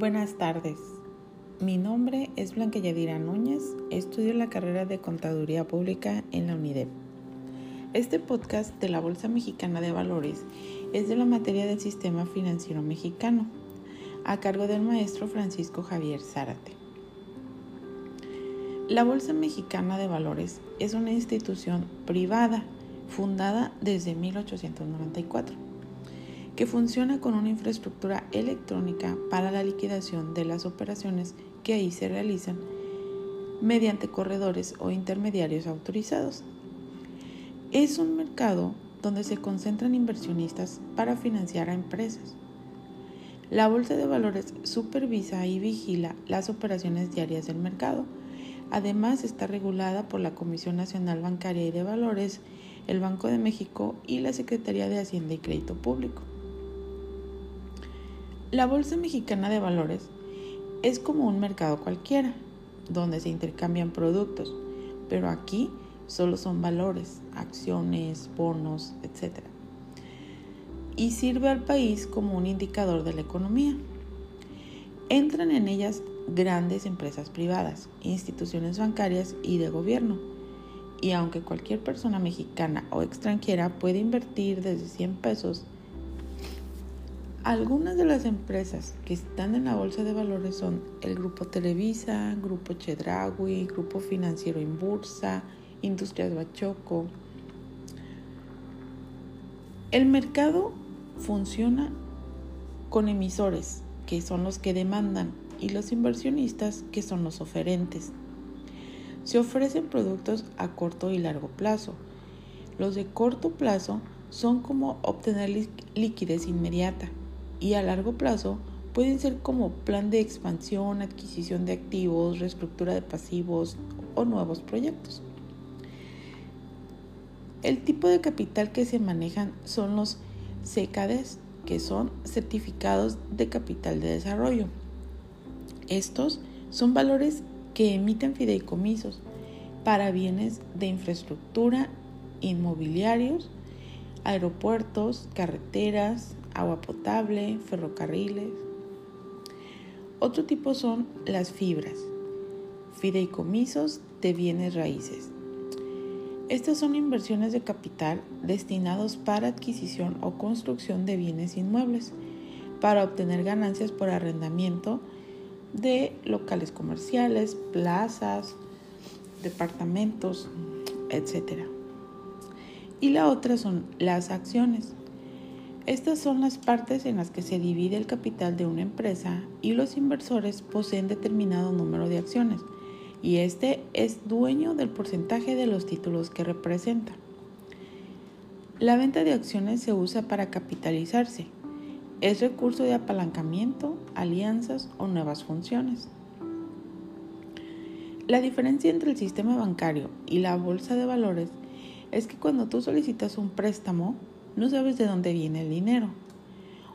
Buenas tardes. Mi nombre es Blanca Yadira Núñez. Estudio la carrera de Contaduría Pública en la UNIDEP. Este podcast de la Bolsa Mexicana de Valores es de la materia del Sistema Financiero Mexicano, a cargo del maestro Francisco Javier Zárate. La Bolsa Mexicana de Valores es una institución privada fundada desde 1894 que funciona con una infraestructura electrónica para la liquidación de las operaciones que ahí se realizan mediante corredores o intermediarios autorizados. Es un mercado donde se concentran inversionistas para financiar a empresas. La Bolsa de Valores supervisa y vigila las operaciones diarias del mercado. Además está regulada por la Comisión Nacional Bancaria y de Valores, el Banco de México y la Secretaría de Hacienda y Crédito Público. La Bolsa Mexicana de Valores es como un mercado cualquiera, donde se intercambian productos, pero aquí solo son valores, acciones, bonos, etc. Y sirve al país como un indicador de la economía. Entran en ellas grandes empresas privadas, instituciones bancarias y de gobierno. Y aunque cualquier persona mexicana o extranjera puede invertir desde 100 pesos algunas de las empresas que están en la bolsa de valores son el Grupo Televisa, Grupo Chedraui, Grupo Financiero Inbursa, Industrias Bachoco. El mercado funciona con emisores, que son los que demandan, y los inversionistas, que son los oferentes. Se ofrecen productos a corto y largo plazo. Los de corto plazo son como obtener liquidez inmediata y a largo plazo pueden ser como plan de expansión, adquisición de activos, reestructura de pasivos o nuevos proyectos. El tipo de capital que se manejan son los CKDs, que son certificados de capital de desarrollo. Estos son valores que emiten fideicomisos para bienes de infraestructura, inmobiliarios, aeropuertos, carreteras, agua potable, ferrocarriles. Otro tipo son las fibras, fideicomisos de bienes raíces. Estas son inversiones de capital destinados para adquisición o construcción de bienes inmuebles, para obtener ganancias por arrendamiento de locales comerciales, plazas, departamentos, etc. Y la otra son las acciones. Estas son las partes en las que se divide el capital de una empresa y los inversores poseen determinado número de acciones y este es dueño del porcentaje de los títulos que representa. La venta de acciones se usa para capitalizarse. Es recurso de apalancamiento, alianzas o nuevas funciones. La diferencia entre el sistema bancario y la bolsa de valores es que cuando tú solicitas un préstamo, no sabes de dónde viene el dinero.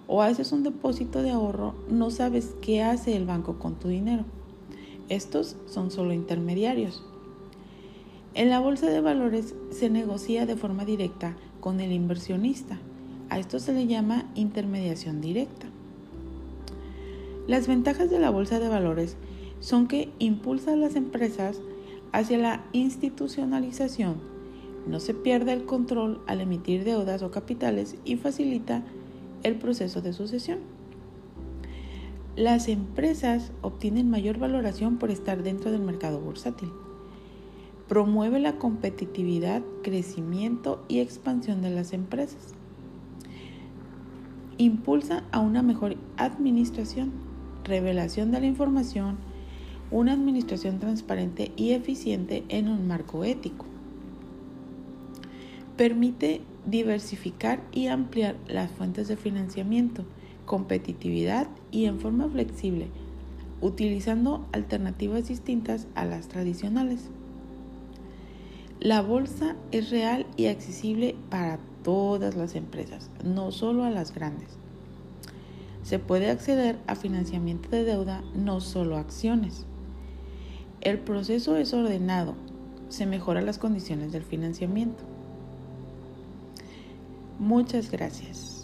O haces un depósito de ahorro, no sabes qué hace el banco con tu dinero. Estos son solo intermediarios. En la bolsa de valores se negocia de forma directa con el inversionista. A esto se le llama intermediación directa. Las ventajas de la bolsa de valores son que impulsa a las empresas hacia la institucionalización no se pierde el control al emitir deudas o capitales y facilita el proceso de sucesión. Las empresas obtienen mayor valoración por estar dentro del mercado bursátil. Promueve la competitividad, crecimiento y expansión de las empresas. Impulsa a una mejor administración, revelación de la información, una administración transparente y eficiente en un marco ético Permite diversificar y ampliar las fuentes de financiamiento, competitividad y en forma flexible, utilizando alternativas distintas a las tradicionales. La bolsa es real y accesible para todas las empresas, no solo a las grandes. Se puede acceder a financiamiento de deuda, no solo a acciones. El proceso es ordenado, se mejoran las condiciones del financiamiento. Muchas gracias.